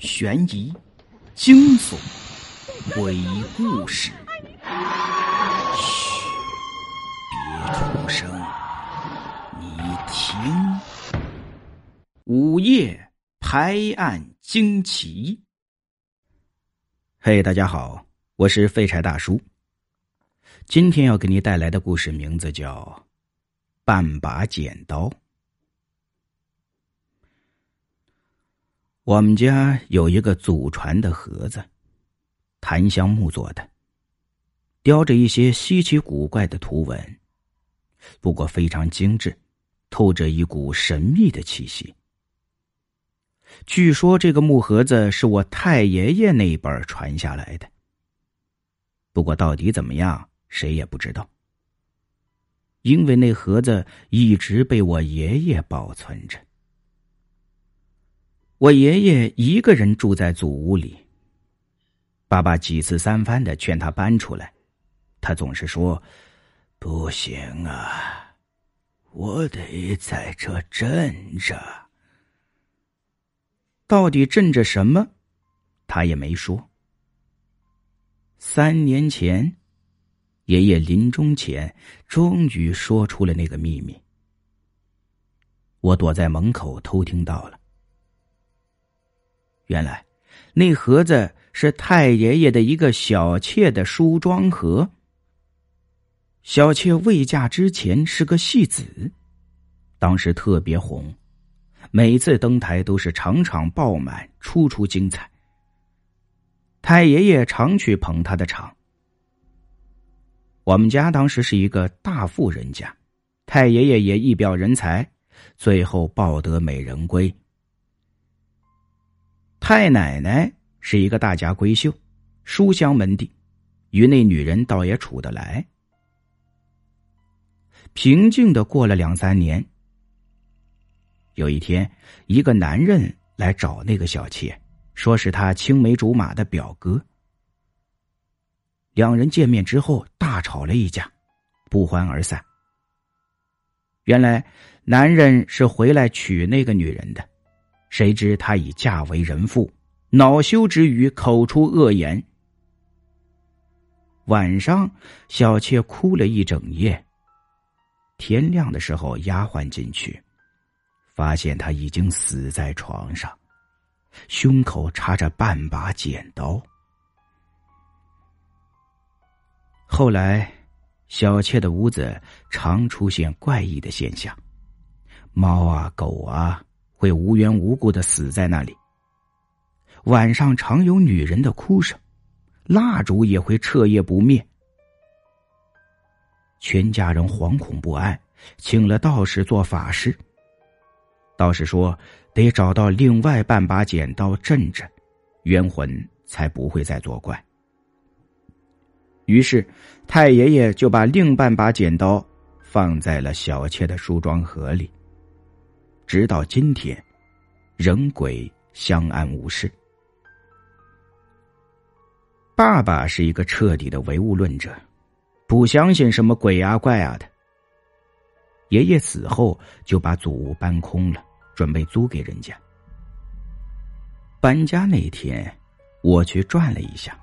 悬疑、惊悚、鬼故事。嘘，别出声，你听。午夜拍案惊奇。嘿，大家好，我是废柴大叔。今天要给你带来的故事名字叫《半把剪刀》。我们家有一个祖传的盒子，檀香木做的，雕着一些稀奇古怪的图文，不过非常精致，透着一股神秘的气息。据说这个木盒子是我太爷爷那辈传下来的，不过到底怎么样，谁也不知道，因为那盒子一直被我爷爷保存着。我爷爷一个人住在祖屋里。爸爸几次三番的劝他搬出来，他总是说：“不行啊，我得在这镇着。”到底镇着什么，他也没说。三年前，爷爷临终前终于说出了那个秘密。我躲在门口偷听到了。原来，那盒子是太爷爷的一个小妾的梳妆盒。小妾未嫁之前是个戏子，当时特别红，每次登台都是场场爆满，出出精彩。太爷爷常去捧她的场。我们家当时是一个大富人家，太爷爷也一表人才，最后抱得美人归。太奶奶是一个大家闺秀，书香门第，与那女人倒也处得来。平静的过了两三年，有一天，一个男人来找那个小妾，说是他青梅竹马的表哥。两人见面之后大吵了一架，不欢而散。原来，男人是回来娶那个女人的。谁知她已嫁为人妇，恼羞之余口出恶言。晚上，小妾哭了一整夜。天亮的时候，丫鬟进去，发现他已经死在床上，胸口插着半把剪刀。后来，小妾的屋子常出现怪异的现象，猫啊，狗啊。会无缘无故的死在那里。晚上常有女人的哭声，蜡烛也会彻夜不灭。全家人惶恐不安，请了道士做法事。道士说得找到另外半把剪刀镇着，冤魂才不会再作怪。于是太爷爷就把另半把剪刀放在了小妾的梳妆盒里。直到今天，人鬼相安无事。爸爸是一个彻底的唯物论者，不相信什么鬼啊怪啊的。爷爷死后就把祖屋搬空了，准备租给人家。搬家那天，我去转了一下，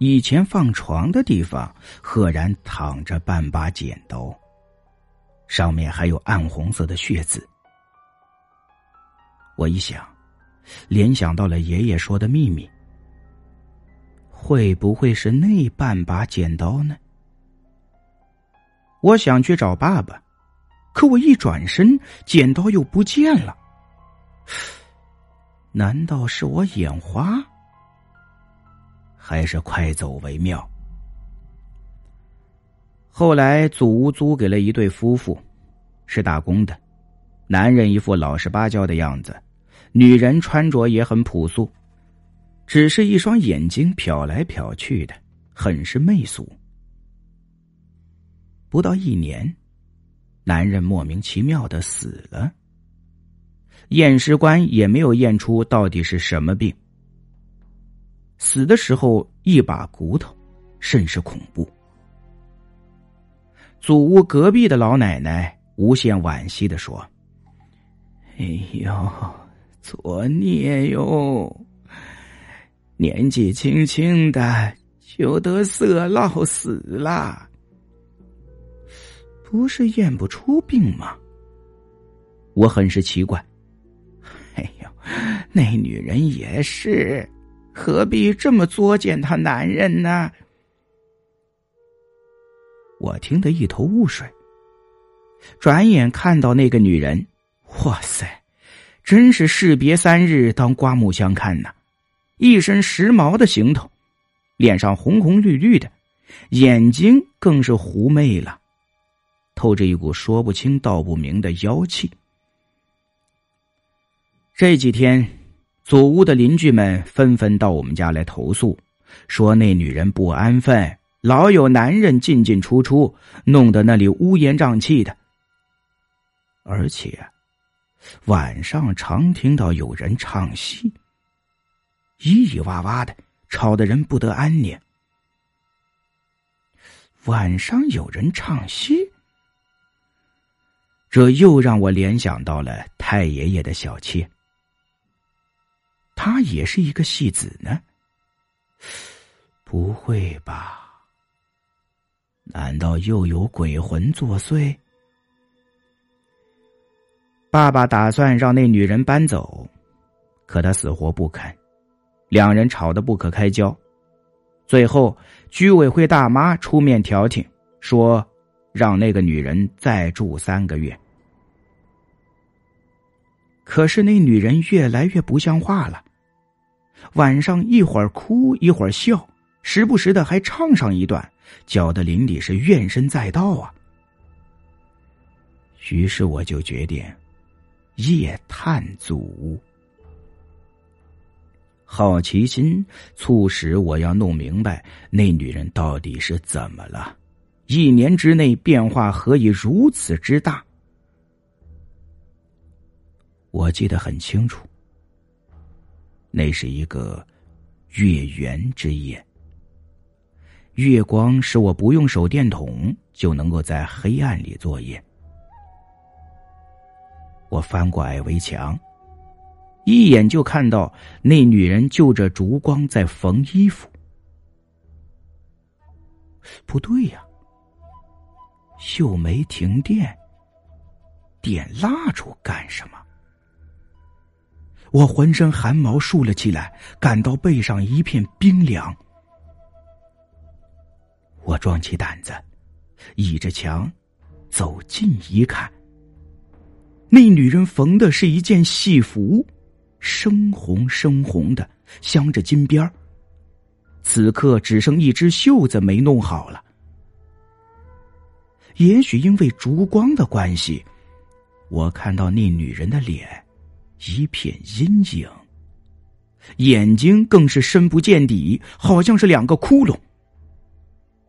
以前放床的地方赫然躺着半把剪刀，上面还有暗红色的血渍。我一想，联想到了爷爷说的秘密，会不会是那半把剪刀呢？我想去找爸爸，可我一转身，剪刀又不见了。难道是我眼花？还是快走为妙？后来祖屋租给了一对夫妇，是打工的，男人一副老实巴交的样子。女人穿着也很朴素，只是一双眼睛瞟来瞟去的，很是媚俗。不到一年，男人莫名其妙的死了。验尸官也没有验出到底是什么病。死的时候一把骨头，甚是恐怖。祖屋隔壁的老奶奶无限惋惜的说：“哎呦。”作孽哟！年纪轻轻的就得色老死了，不是验不出病吗？我很是奇怪。哎呦，那女人也是，何必这么作践她男人呢？我听得一头雾水，转眼看到那个女人，哇塞，真是士别三日当刮目相看呐！一身时髦的行头，脸上红红绿绿的，眼睛更是狐媚了，透着一股说不清道不明的妖气。这几天，祖屋的邻居们纷纷到我们家来投诉，说那女人不安分。老有男人进进出出，弄得那里乌烟瘴气的。而且，晚上常听到有人唱戏，咿咿哇哇的，吵得人不得安宁。晚上有人唱戏，这又让我联想到了太爷爷的小妾，他也是一个戏子呢。不会吧？难道又有鬼魂作祟？爸爸打算让那女人搬走，可他死活不肯，两人吵得不可开交。最后，居委会大妈出面调停，说让那个女人再住三个月。可是那女人越来越不像话了，晚上一会儿哭一会儿笑，时不时的还唱上一段。搅得邻里是怨声载道啊！于是我就决定夜探祖。好奇心促使我要弄明白那女人到底是怎么了，一年之内变化何以如此之大？我记得很清楚，那是一个月圆之夜。月光使我不用手电筒就能够在黑暗里作业。我翻过矮围墙，一眼就看到那女人就着烛光在缝衣服。不对呀，又没停电，点蜡烛干什么？我浑身汗毛竖了起来，感到背上一片冰凉。我壮起胆子，倚着墙，走近一看，那女人缝的是一件戏服，深红深红的，镶着金边此刻只剩一只袖子没弄好了。也许因为烛光的关系，我看到那女人的脸一片阴影，眼睛更是深不见底，好像是两个窟窿。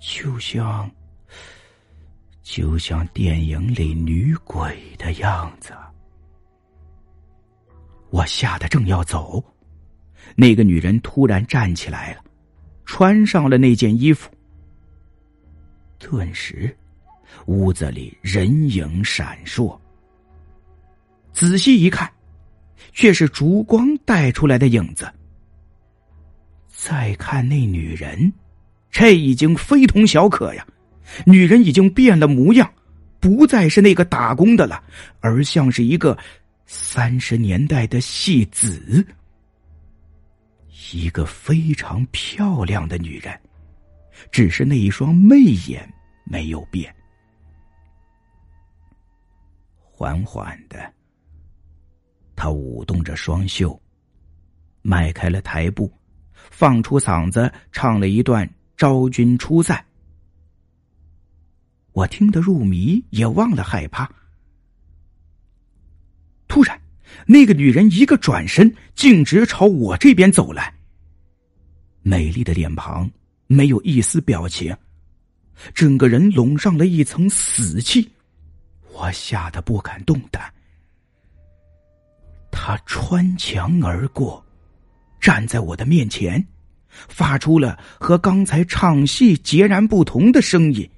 就像，就像电影里女鬼的样子。我吓得正要走，那个女人突然站起来了，穿上了那件衣服。顿时，屋子里人影闪烁。仔细一看，却是烛光带出来的影子。再看那女人。这已经非同小可呀！女人已经变了模样，不再是那个打工的了，而像是一个三十年代的戏子，一个非常漂亮的女人，只是那一双媚眼没有变。缓缓的，她舞动着双袖，迈开了台步，放出嗓子唱了一段。昭君出塞，我听得入迷，也忘了害怕。突然，那个女人一个转身，径直朝我这边走来。美丽的脸庞没有一丝表情，整个人笼上了一层死气，我吓得不敢动弹。她穿墙而过，站在我的面前。发出了和刚才唱戏截然不同的声音，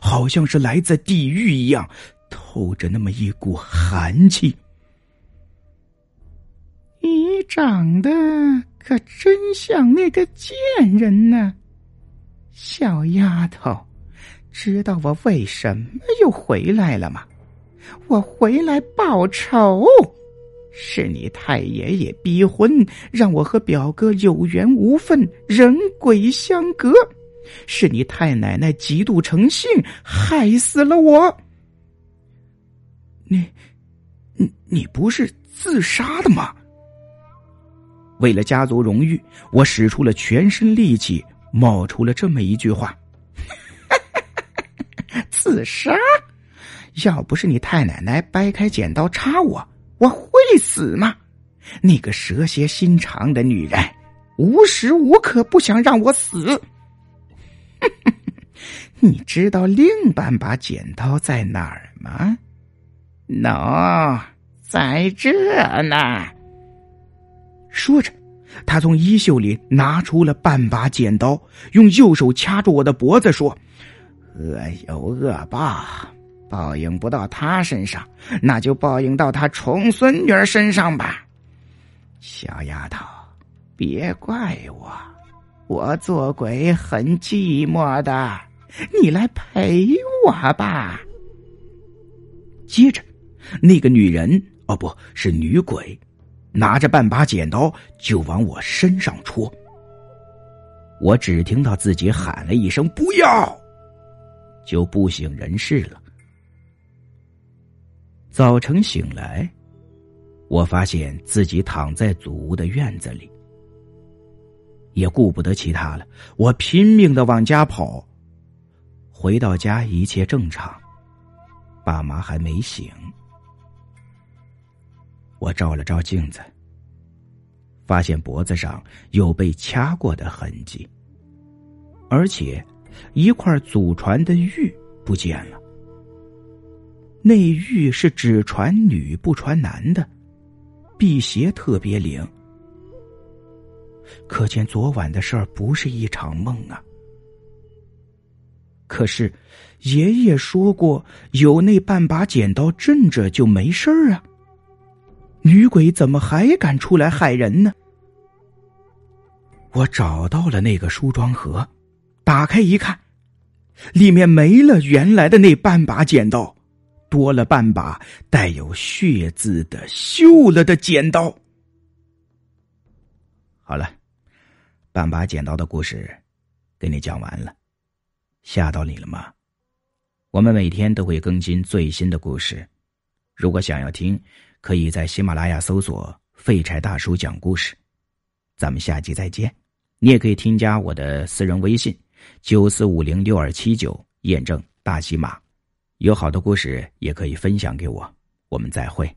好像是来自地狱一样，透着那么一股寒气。你长得可真像那个贱人呢，小丫头，知道我为什么又回来了吗？我回来报仇，是你太爷爷逼婚，让我和表哥有缘无分，人鬼相隔；是你太奶奶嫉妒成性，害死了我。你，你，你不是自杀的吗？为了家族荣誉，我使出了全身力气，冒出了这么一句话：“ 自杀？要不是你太奶奶掰开剪刀插我，我会死吗？那个蛇蝎心肠的女人，无时无刻不想让我死。你知道另半把剪刀在哪儿吗？喏，在这呢。”说着，他从衣袖里拿出了半把剪刀，用右手掐住我的脖子，说：“恶有恶报，报应不到他身上，那就报应到他重孙女身上吧。小丫头，别怪我，我做鬼很寂寞的，你来陪我吧。”接着，那个女人哦，不是女鬼。拿着半把剪刀就往我身上戳，我只听到自己喊了一声“不要”，就不省人事了。早晨醒来，我发现自己躺在祖屋的院子里，也顾不得其他了，我拼命的往家跑。回到家一切正常，爸妈还没醒。我照了照镜子，发现脖子上有被掐过的痕迹，而且一块祖传的玉不见了。那玉是只传女不传男的，辟邪特别灵。可见昨晚的事儿不是一场梦啊。可是爷爷说过，有那半把剪刀镇着就没事儿啊。女鬼怎么还敢出来害人呢？我找到了那个梳妆盒，打开一看，里面没了原来的那半把剪刀，多了半把带有血渍的锈了的剪刀。好了，半把剪刀的故事给你讲完了，吓到你了吗？我们每天都会更新最新的故事，如果想要听。可以在喜马拉雅搜索“废柴大叔讲故事”，咱们下集再见。你也可以添加我的私人微信：九四五零六二七九，验证大喜马。有好的故事也可以分享给我。我们再会。